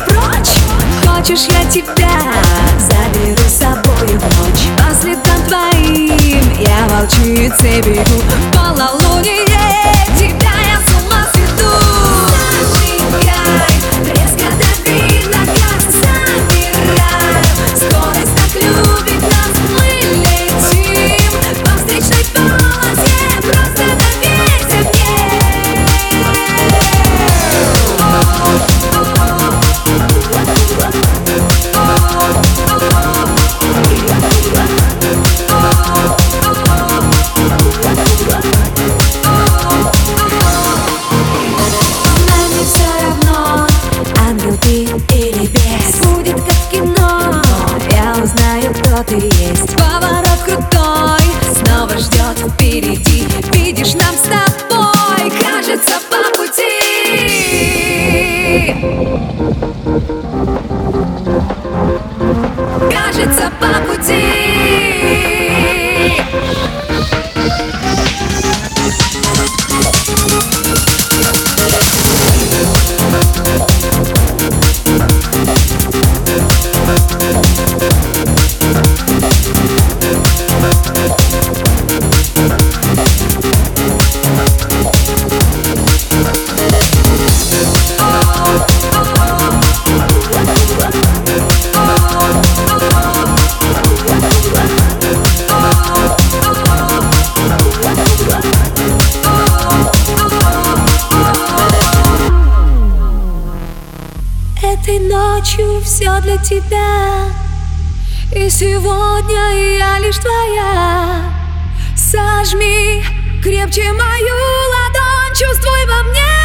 прочь. Хочешь я тебя заберу с собой в ночь? По следам твоим я волчицей бегу ты есть ночью все для тебя. И сегодня я лишь твоя. Сожми крепче мою ладонь, чувствуй во мне.